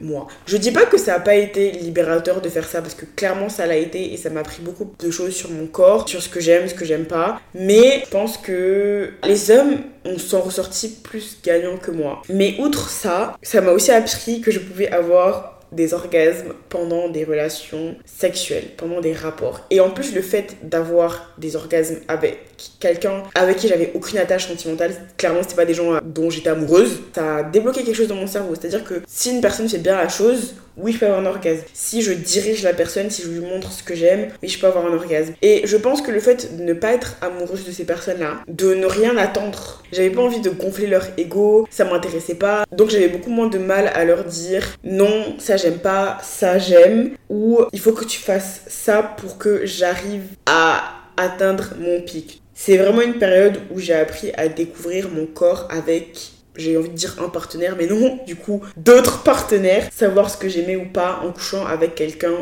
S1: moi. Je dis pas que ça a pas été libérateur de faire ça parce que clairement ça l'a été et ça m'a appris beaucoup de choses sur mon corps, sur ce que j'aime, ce que j'aime pas. Mais je pense que les hommes on ressortis plus gagnants que moi. Mais outre ça, ça m'a aussi appris que je pouvais avoir des orgasmes pendant des relations sexuelles, pendant des rapports. Et en plus, le fait d'avoir des orgasmes avec quelqu'un avec qui j'avais aucune attache sentimentale, clairement, c'était pas des gens dont j'étais amoureuse, ça a débloqué quelque chose dans mon cerveau. C'est-à-dire que si une personne fait bien la chose, oui, je peux avoir un orgasme. Si je dirige la personne, si je lui montre ce que j'aime, oui, je peux avoir un orgasme. Et je pense que le fait de ne pas être amoureuse de ces personnes-là, de ne rien attendre, j'avais pas envie de gonfler leur ego, ça m'intéressait pas. Donc j'avais beaucoup moins de mal à leur dire non, ça j'aime pas, ça j'aime, ou il faut que tu fasses ça pour que j'arrive à atteindre mon pic. C'est vraiment une période où j'ai appris à découvrir mon corps avec j'ai envie de dire un partenaire, mais non, du coup, d'autres partenaires, savoir ce que j'aimais ou pas en couchant avec quelqu'un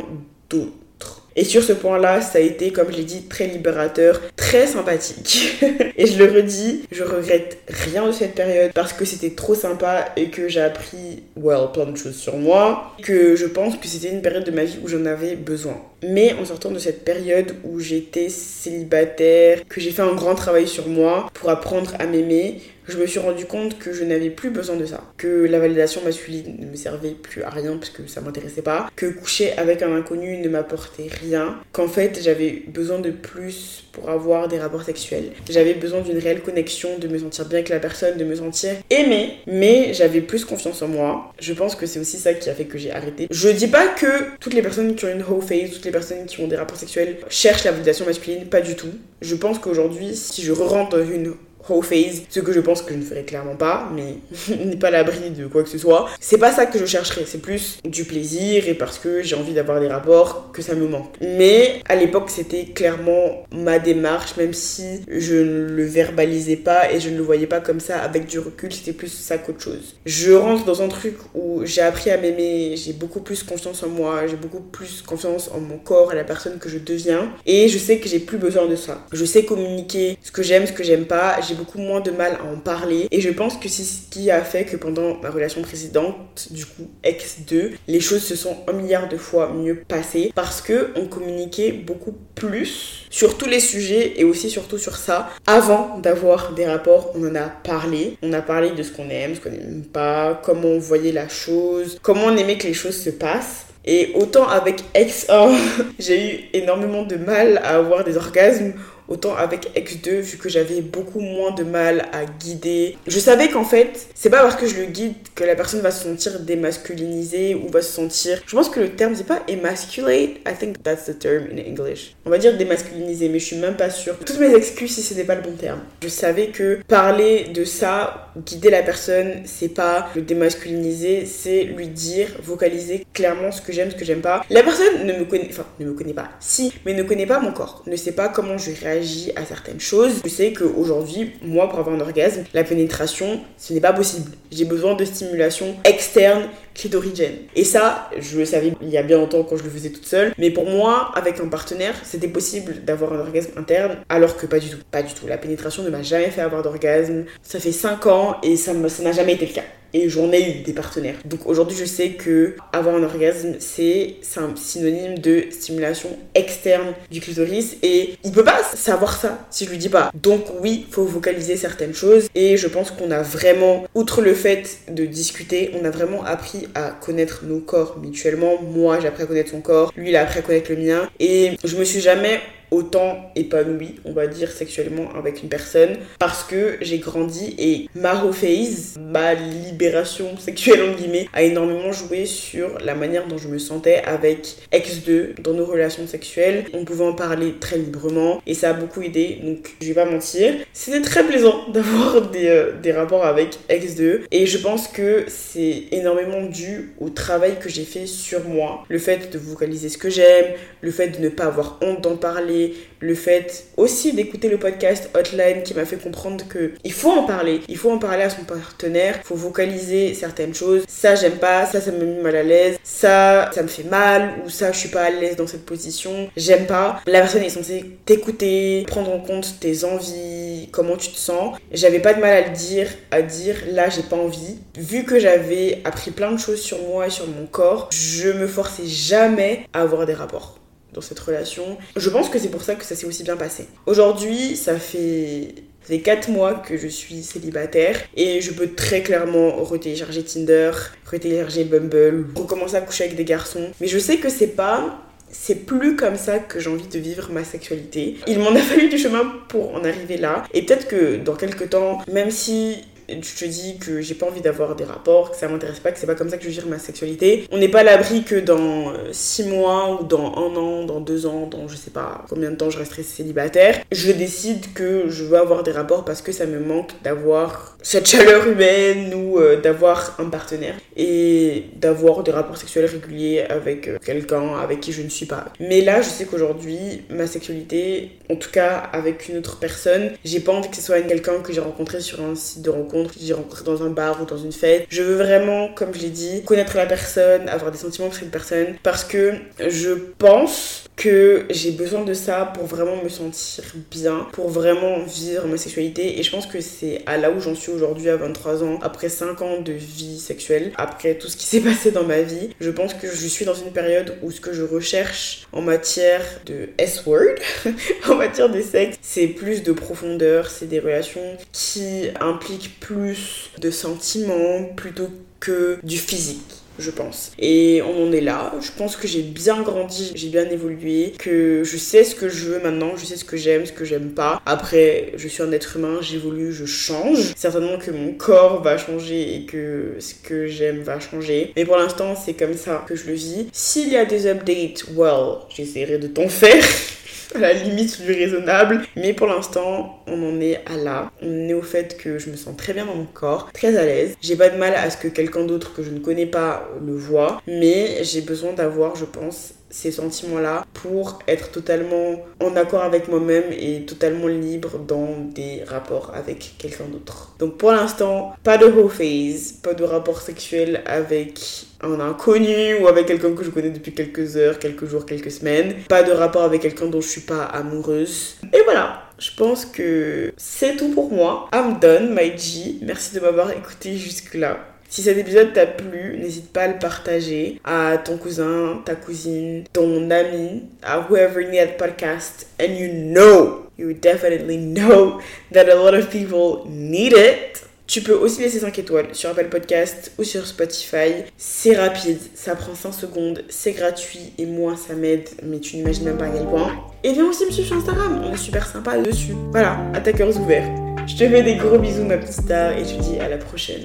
S1: d'autre. Et sur ce point-là, ça a été, comme je l'ai dit, très libérateur, très sympathique. et je le redis, je regrette rien de cette période parce que c'était trop sympa et que j'ai appris, well, plein de choses sur moi. Que je pense que c'était une période de ma vie où j'en avais besoin. Mais en sortant de cette période où j'étais célibataire, que j'ai fait un grand travail sur moi pour apprendre à m'aimer, je me suis rendu compte que je n'avais plus besoin de ça. Que la validation masculine ne me servait plus à rien parce que ça m'intéressait pas. Que coucher avec un inconnu ne m'apportait rien. Qu'en fait, j'avais besoin de plus pour avoir des rapports sexuels. J'avais besoin d'une réelle connexion, de me sentir bien avec la personne, de me sentir aimée. Mais j'avais plus confiance en moi. Je pense que c'est aussi ça qui a fait que j'ai arrêté. Je dis pas que toutes les personnes qui ont une whole face, toutes les personnes qui ont des rapports sexuels cherchent la validation masculine. Pas du tout. Je pense qu'aujourd'hui, si je re rentre dans une whole phase, ce que je pense que je ne ferai clairement pas, mais n'est pas l'abri de quoi que ce soit. C'est pas ça que je chercherai, c'est plus du plaisir et parce que j'ai envie d'avoir des rapports que ça me manque. Mais à l'époque, c'était clairement ma démarche, même si je ne le verbalisais pas et je ne le voyais pas comme ça avec du recul, c'était plus ça qu'autre chose. Je rentre dans un truc où j'ai appris à m'aimer, j'ai beaucoup plus confiance en moi, j'ai beaucoup plus confiance en mon corps la personne que je deviens et je sais que j'ai plus besoin de ça. Je sais communiquer ce que j'aime, ce que j'aime pas, beaucoup moins de mal à en parler. Et je pense que c'est ce qui a fait que pendant ma relation précédente, du coup ex-2, les choses se sont un milliard de fois mieux passées parce que on communiquait beaucoup plus sur tous les sujets et aussi surtout sur ça avant d'avoir des rapports. On en a parlé. On a parlé de ce qu'on aime, ce qu'on n'aime pas, comment on voyait la chose, comment on aimait que les choses se passent. Et autant avec X1, j'ai eu énormément de mal à avoir des orgasmes, Autant avec X2, vu que j'avais beaucoup moins de mal à guider. Je savais qu'en fait, c'est pas parce que je le guide que la personne va se sentir démasculinisée ou va se sentir. Je pense que le terme, c'est pas emasculate. I think that's the term in English. On va dire démasculinisé, mais je suis même pas sûre. Toutes mes excuses si c'était pas le bon terme. Je savais que parler de ça, guider la personne, c'est pas le démasculiniser, c'est lui dire, vocaliser clairement ce que j'aime, ce que j'aime pas. La personne ne me connaît, enfin, ne me connaît pas, si, mais ne connaît pas mon corps, ne sait pas comment je réagis à certaines choses. Je sais qu'aujourd'hui, moi, pour avoir un orgasme, la pénétration, ce n'est pas possible. J'ai besoin de stimulation externe clitorigène. Et ça, je le savais il y a bien longtemps quand je le faisais toute seule. Mais pour moi, avec un partenaire, c'était possible d'avoir un orgasme interne, alors que pas du tout. Pas du tout. La pénétration ne m'a jamais fait avoir d'orgasme. Ça fait 5 ans et ça n'a jamais été le cas et j'en ai eu des partenaires. Donc aujourd'hui, je sais que avoir un orgasme, c'est un synonyme de stimulation externe du clitoris et il peut pas savoir ça si je lui dis pas. Donc oui, faut vocaliser certaines choses et je pense qu'on a vraiment, outre le fait de discuter, on a vraiment appris à connaître nos corps mutuellement. Moi, j'ai appris à connaître son corps, lui, il a appris à connaître le mien et je me suis jamais autant épanoui, on va dire, sexuellement avec une personne parce que j'ai grandi et ma phase, ma libération sexuelle en guillemets, a énormément joué sur la manière dont je me sentais avec X2 dans nos relations sexuelles. On pouvait en parler très librement et ça a beaucoup aidé, donc je vais pas mentir. C'était très plaisant d'avoir des, euh, des rapports avec X2 et je pense que c'est énormément dû au travail que j'ai fait sur moi. Le fait de vocaliser ce que j'aime, le fait de ne pas avoir honte d'en parler, le fait aussi d'écouter le podcast Hotline qui m'a fait comprendre que il faut en parler, il faut en parler à son partenaire, il faut vocaliser certaines choses. Ça j'aime pas, ça ça me met mal à l'aise, ça ça me fait mal ou ça je suis pas à l'aise dans cette position, j'aime pas. La personne est censée t'écouter, prendre en compte tes envies, comment tu te sens. J'avais pas de mal à le dire, à dire là j'ai pas envie. Vu que j'avais appris plein de choses sur moi et sur mon corps, je me forçais jamais à avoir des rapports dans cette relation. Je pense que c'est pour ça que ça s'est aussi bien passé. Aujourd'hui, ça fait ça 4 mois que je suis célibataire et je peux très clairement retélécharger Tinder, retélécharger Bumble, recommencer à coucher avec des garçons. Mais je sais que c'est pas c'est plus comme ça que j'ai envie de vivre ma sexualité. Il m'en a fallu du chemin pour en arriver là. Et peut-être que dans quelques temps, même si je te dis que j'ai pas envie d'avoir des rapports, que ça m'intéresse pas, que c'est pas comme ça que je gère ma sexualité. On n'est pas à l'abri que dans 6 euh, mois ou dans un an, dans 2 ans, dans je sais pas combien de temps je resterai célibataire, je décide que je veux avoir des rapports parce que ça me manque d'avoir cette chaleur humaine ou euh, d'avoir un partenaire et d'avoir des rapports sexuels réguliers avec euh, quelqu'un avec qui je ne suis pas. Mais là, je sais qu'aujourd'hui, ma sexualité, en tout cas avec une autre personne, j'ai pas envie que ce soit quelqu'un que j'ai rencontré sur un site de rencontre que j'ai rencontré dans un bar ou dans une fête. Je veux vraiment, comme je l'ai dit, connaître la personne, avoir des sentiments pour cette personne parce que je pense que j'ai besoin de ça pour vraiment me sentir bien, pour vraiment vivre ma sexualité. Et je pense que c'est à là où j'en suis aujourd'hui à 23 ans, après 5 ans de vie sexuelle, après tout ce qui s'est passé dans ma vie. Je pense que je suis dans une période où ce que je recherche en matière de S-word, en matière de sexe, c'est plus de profondeur, c'est des relations qui impliquent plus de sentiments plutôt que du physique je pense. Et on en est là. Je pense que j'ai bien grandi, j'ai bien évolué, que je sais ce que je veux maintenant, je sais ce que j'aime, ce que j'aime pas. Après, je suis un être humain, j'évolue, je change. Certainement que mon corps va changer et que ce que j'aime va changer. Mais pour l'instant, c'est comme ça que je le vis. S'il y a des updates, well, j'essaierai de t'en faire. à la limite du raisonnable. Mais pour l'instant, on en est à là. On est au fait que je me sens très bien dans mon corps, très à l'aise. J'ai pas de mal à ce que quelqu'un d'autre que je ne connais pas le voit. Mais j'ai besoin d'avoir, je pense, ces sentiments-là pour être totalement en accord avec moi-même et totalement libre dans des rapports avec quelqu'un d'autre. Donc pour l'instant, pas de whole phase, pas de rapport sexuel avec un inconnu ou avec quelqu'un que je connais depuis quelques heures, quelques jours, quelques semaines. Pas de rapport avec quelqu'un dont je suis pas amoureuse. Et voilà. Je pense que c'est tout pour moi. I'm done, my G. Merci de m'avoir écouté jusque-là. Si cet épisode t'a plu, n'hésite pas à le partager à ton cousin, ta cousine, ton ami, à whoever need podcast. And you know, you definitely know that a lot of people need it Tu peux aussi laisser 5 étoiles sur Apple Podcast ou sur Spotify. C'est rapide, ça prend 5 secondes, c'est gratuit et moi ça m'aide, mais tu n'imagines même pas à quel point. Et viens aussi me suivre sur Instagram, on est super sympa dessus. Voilà, à ta cœurs ouverts. Je te fais des gros bisous ma petite star et je te dis à la prochaine.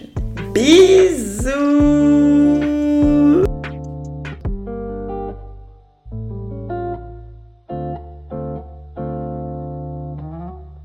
S1: Bisous